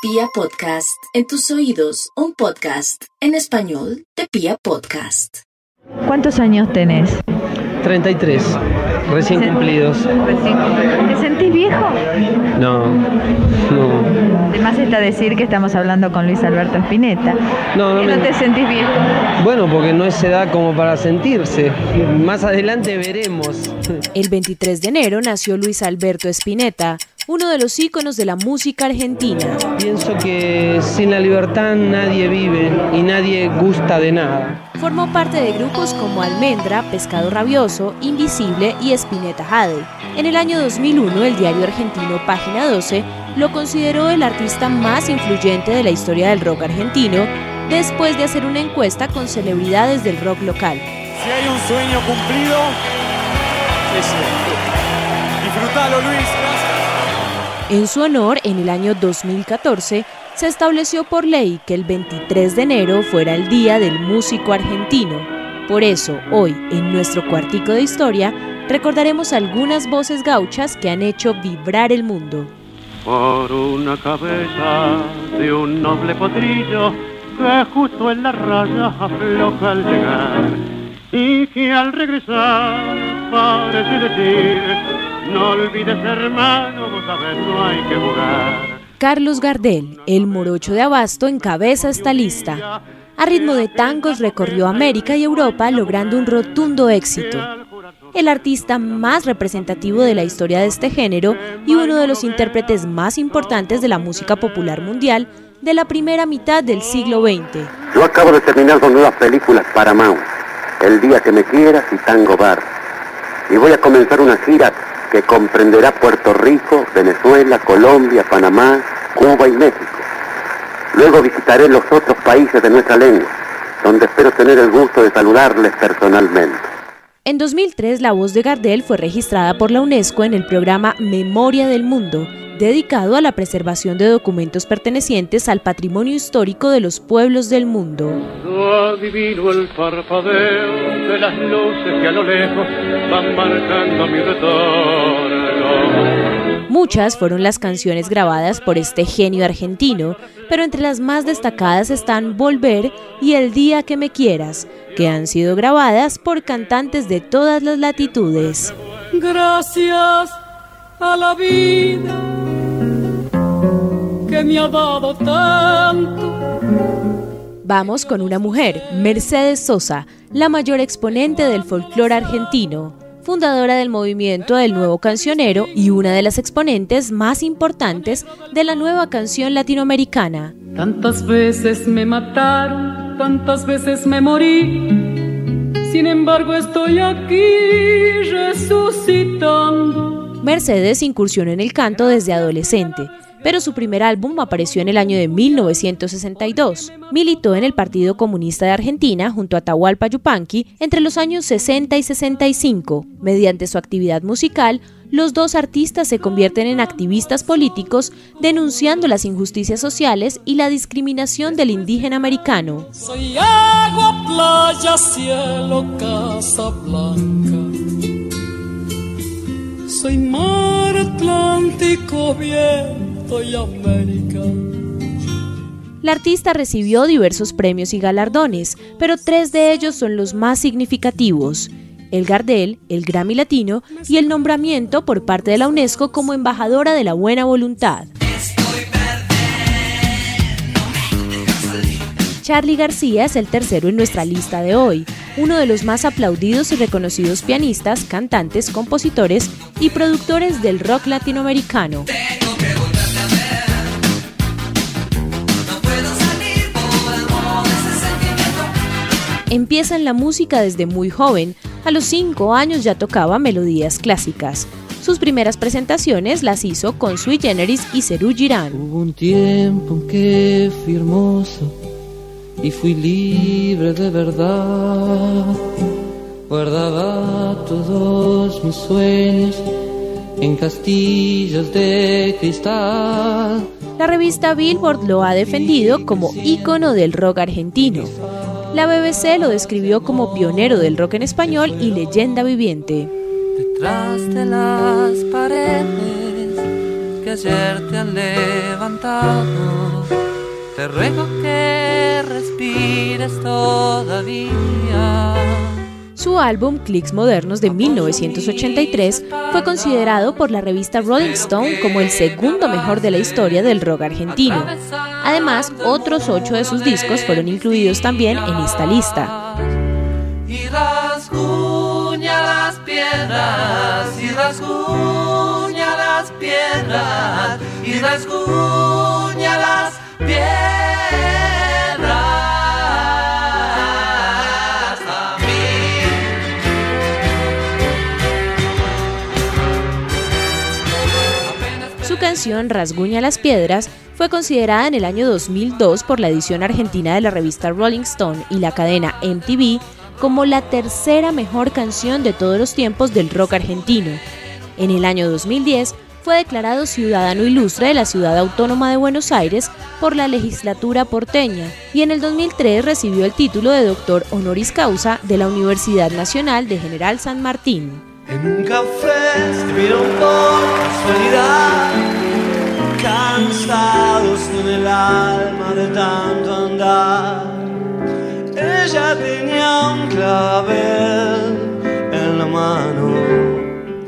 Pia Podcast, en tus oídos, un podcast en español de Pia Podcast. ¿Cuántos años tenés? 33, recién cumplidos. ¿Te sentís viejo? No, no. Además está decir que estamos hablando con Luis Alberto Spinetta. No, no ¿Y me- no te sentís viejo? Bueno, porque no es edad como para sentirse. Más adelante veremos. El 23 de enero nació Luis Alberto Spinetta, uno de los íconos de la música argentina. Pienso que sin la libertad nadie vive y nadie gusta de nada. Formó parte de grupos como Almendra, Pescado Rabioso, Invisible y Spinetta Jade. En el año 2001, el diario argentino Página 12 lo consideró el artista más influyente de la historia del rock argentino, después de hacer una encuesta con celebridades del rock local. Si hay un sueño cumplido, es este. Disfrutalo, Luis. En su honor, en el año 2014, se estableció por ley que el 23 de enero fuera el Día del Músico Argentino. Por eso, hoy, en nuestro cuartico de historia, recordaremos algunas voces gauchas que han hecho vibrar el mundo. por una cabeza de un noble potrillo que justo en la raya afloja al llegar y que al regresar parece decir no olvides hermano, vos sabés no hay que jugar. Carlos Gardel, el morocho de Abasto, encabeza esta lista. A ritmo de tangos recorrió América y Europa logrando un rotundo éxito. El artista más representativo de la historia de este género y uno de los intérpretes más importantes de la música popular mundial de la primera mitad del siglo XX. Yo acabo de terminar dos nuevas películas para Mount, El día que me quieras y Tango Bar. Y voy a comenzar una gira que comprenderá Puerto Rico, Venezuela, Colombia, Panamá, Cuba y México. Luego visitaré los otros países de nuestra lengua, donde espero tener el gusto de saludarles personalmente. En 2003, la voz de Gardel fue registrada por la UNESCO en el programa Memoria del Mundo, dedicado a la preservación de documentos pertenecientes al patrimonio histórico de los pueblos del mundo. Adivino el de las luces que a lo lejos van marcando mi retorno. Muchas fueron las canciones grabadas por este genio argentino, pero entre las más destacadas están Volver y El día que me quieras, que han sido grabadas por cantantes de todas las latitudes. Gracias a la vida que me ha dado tanto. Vamos con una mujer, Mercedes Sosa, la mayor exponente del folclore argentino, fundadora del movimiento del nuevo cancionero y una de las exponentes más importantes de la nueva canción latinoamericana. Tantas veces me mataron, tantas veces me morí. Sin embargo estoy aquí resucitando. Mercedes incursionó en el canto desde adolescente, pero su primer álbum apareció en el año de 1962. Militó en el Partido Comunista de Argentina junto a Atahualpa Yupanqui entre los años 60 y 65. Mediante su actividad musical, los dos artistas se convierten en activistas políticos denunciando las injusticias sociales y la discriminación del indígena americano. Soy agua, playa, cielo, casa blanca. Soy mar Atlántico, viento La artista recibió diversos premios y galardones, pero tres de ellos son los más significativos. El Gardel, el Grammy Latino y el nombramiento por parte de la UNESCO como embajadora de la buena voluntad. Charlie García es el tercero en nuestra lista de hoy, uno de los más aplaudidos y reconocidos pianistas, cantantes, compositores y productores del rock latinoamericano. Empieza en la música desde muy joven, a los 5 años ya tocaba melodías clásicas. Sus primeras presentaciones las hizo con Sui Generis y Serú Girán. Hubo un tiempo en que fui hermoso y fui libre de verdad. Guardaba todos mis sueños en castillos de cristal. La revista Billboard lo ha defendido como ícono del rock argentino. La BBC lo describió como pionero del rock en español y leyenda viviente. Detrás de las paredes que ayer te han levantado te ruego que respires todavía. Su álbum Clicks Modernos de 1983 fue considerado por la revista Rolling Stone como el segundo mejor de la historia del rock argentino. Además, otros ocho de sus discos fueron incluidos también en esta lista. Y rasguña las y rasguña las y rasguña las Canción Rasguña las Piedras fue considerada en el año 2002 por la edición argentina de la revista Rolling Stone y la cadena MTV como la tercera mejor canción de todos los tiempos del rock argentino. En el año 2010 fue declarado ciudadano ilustre de la ciudad autónoma de Buenos Aires por la legislatura porteña y en el 2003 recibió el título de doctor honoris causa de la Universidad Nacional de General San Martín. En un café escribieron por casualidad, cansados en el alma de tanto andar. Ella tenía un clavel en la mano.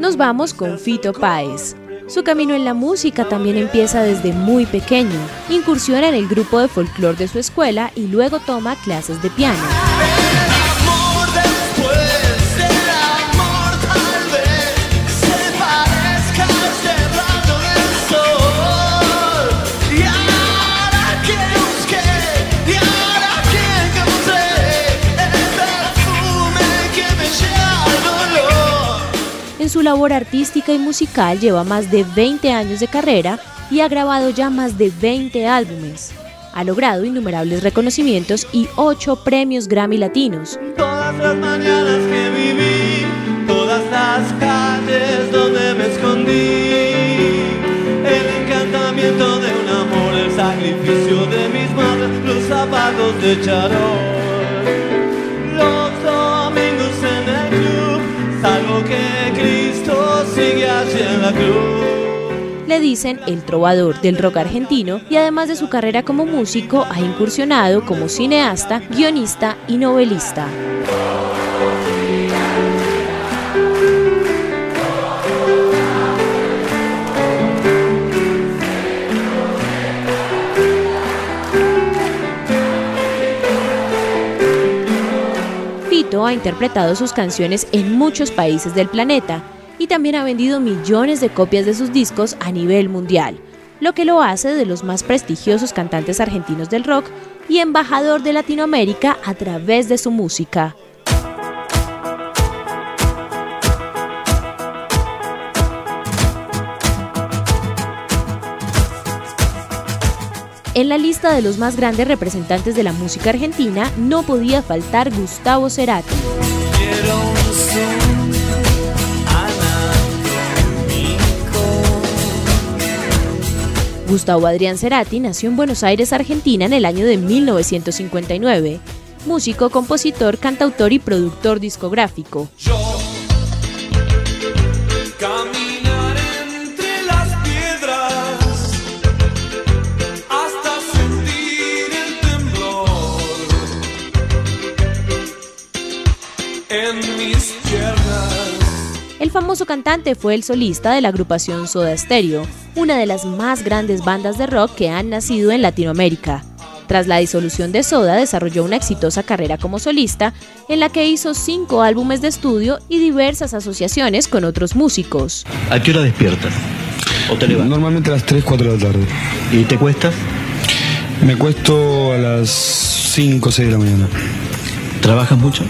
Nos vamos con Fito Páez. Su camino en la música también empieza desde muy pequeño. Incursiona en el grupo de folclore de su escuela y luego toma clases de piano. En su labor artística y musical lleva más de 20 años de carrera y ha grabado ya más de 20 álbumes. Ha logrado innumerables reconocimientos y 8 premios Grammy latinos. Todas las mañanas que viví, todas las calles donde me escondí, el encantamiento de un amor, el sacrificio de mis manos, los zapatos de charol. Le dicen el trovador del rock argentino y además de su carrera como músico ha incursionado como cineasta, guionista y novelista. Fito ha interpretado sus canciones en muchos países del planeta y también ha vendido millones de copias de sus discos a nivel mundial, lo que lo hace de los más prestigiosos cantantes argentinos del rock y embajador de Latinoamérica a través de su música. En la lista de los más grandes representantes de la música argentina no podía faltar Gustavo Cerati. Gustavo Adrián Cerati nació en Buenos Aires, Argentina, en el año de 1959. Músico, compositor, cantautor y productor discográfico. Famoso cantante fue el solista de la agrupación Soda Stereo, una de las más grandes bandas de rock que han nacido en Latinoamérica. Tras la disolución de Soda, desarrolló una exitosa carrera como solista, en la que hizo cinco álbumes de estudio y diversas asociaciones con otros músicos. ¿A qué hora despiertas? ¿O te levantas? Normalmente a las 3, 4 de la tarde. ¿Y te cuestas? Me cuesto a las 5, 6 de la mañana. ¿Trabajas mucho?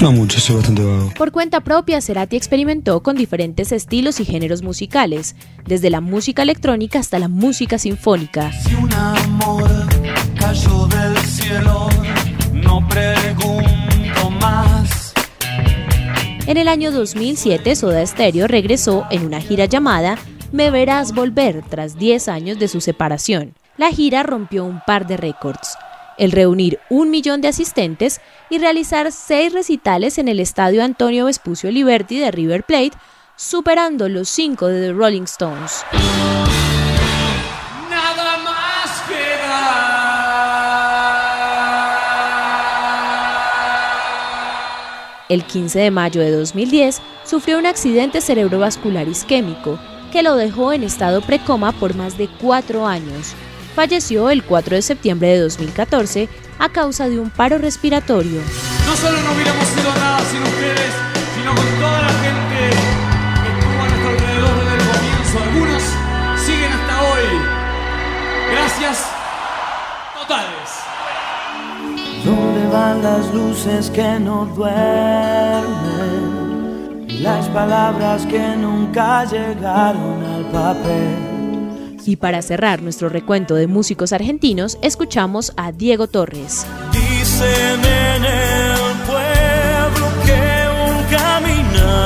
No mucho, soy bastante vago. Por cuenta propia, Cerati experimentó con diferentes estilos y géneros musicales, desde la música electrónica hasta la música sinfónica. Si un amor cayó del cielo, no pregunto más. En el año 2007, Soda Stereo regresó en una gira llamada Me Verás Volver tras 10 años de su separación. La gira rompió un par de récords el reunir un millón de asistentes y realizar seis recitales en el estadio Antonio Vespucio Liberty de River Plate, superando los cinco de The Rolling Stones. Nada más. El 15 de mayo de 2010 sufrió un accidente cerebrovascular isquémico que lo dejó en estado precoma por más de cuatro años. Falleció el 4 de septiembre de 2014 a causa de un paro respiratorio. No solo no hubiéramos sido nada sin ustedes, sino con toda la gente que estuvo a nuestro alrededor desde el comienzo. Algunos siguen hasta hoy. Gracias totales. ¿Dónde van las luces que no duermen? Las palabras que nunca llegaron al papel. Y para cerrar nuestro recuento de músicos argentinos, escuchamos a Diego Torres. Dicen en el pueblo que un caminante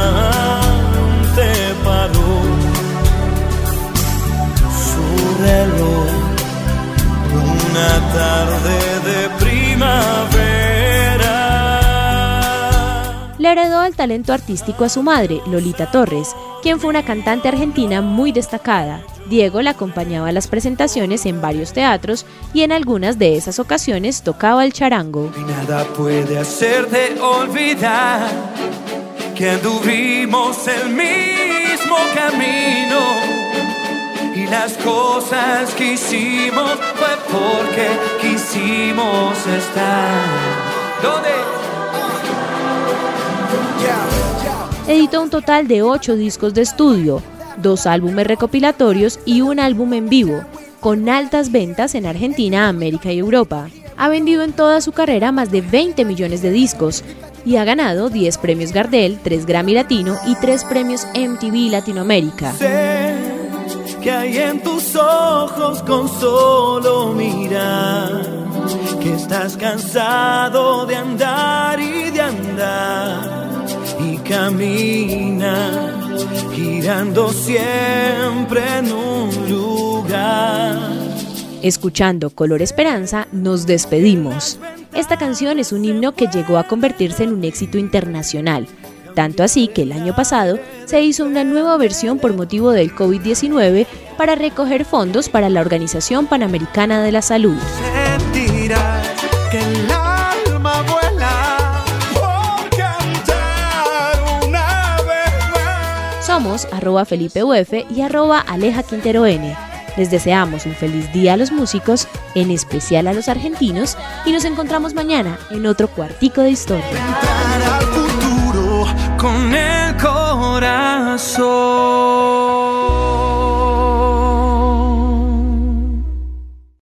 paró su reloj el talento artístico a su madre, Lolita Torres, quien fue una cantante argentina muy destacada. Diego la acompañaba a las presentaciones en varios teatros y en algunas de esas ocasiones tocaba el charango. Nada puede olvidar que anduvimos el mismo camino y las cosas que hicimos fue porque quisimos estar. Editó un total de ocho discos de estudio, dos álbumes recopilatorios y un álbum en vivo, con altas ventas en Argentina, América y Europa. Ha vendido en toda su carrera más de 20 millones de discos y ha ganado 10 premios Gardel, 3 Grammy Latino y 3 premios MTV Latinoamérica. Sé que hay en tus ojos con solo mirar que estás cansado de andar y de andar camina girando siempre en un lugar. Escuchando Color Esperanza, nos despedimos. Esta canción es un himno que llegó a convertirse en un éxito internacional, tanto así que el año pasado se hizo una nueva versión por motivo del COVID-19 para recoger fondos para la Organización Panamericana de la Salud. Sentirás Arroba Felipe Uf y arroba Aleja Quintero N. Les deseamos un feliz día a los músicos, en especial a los argentinos, y nos encontramos mañana en otro cuartico de historia.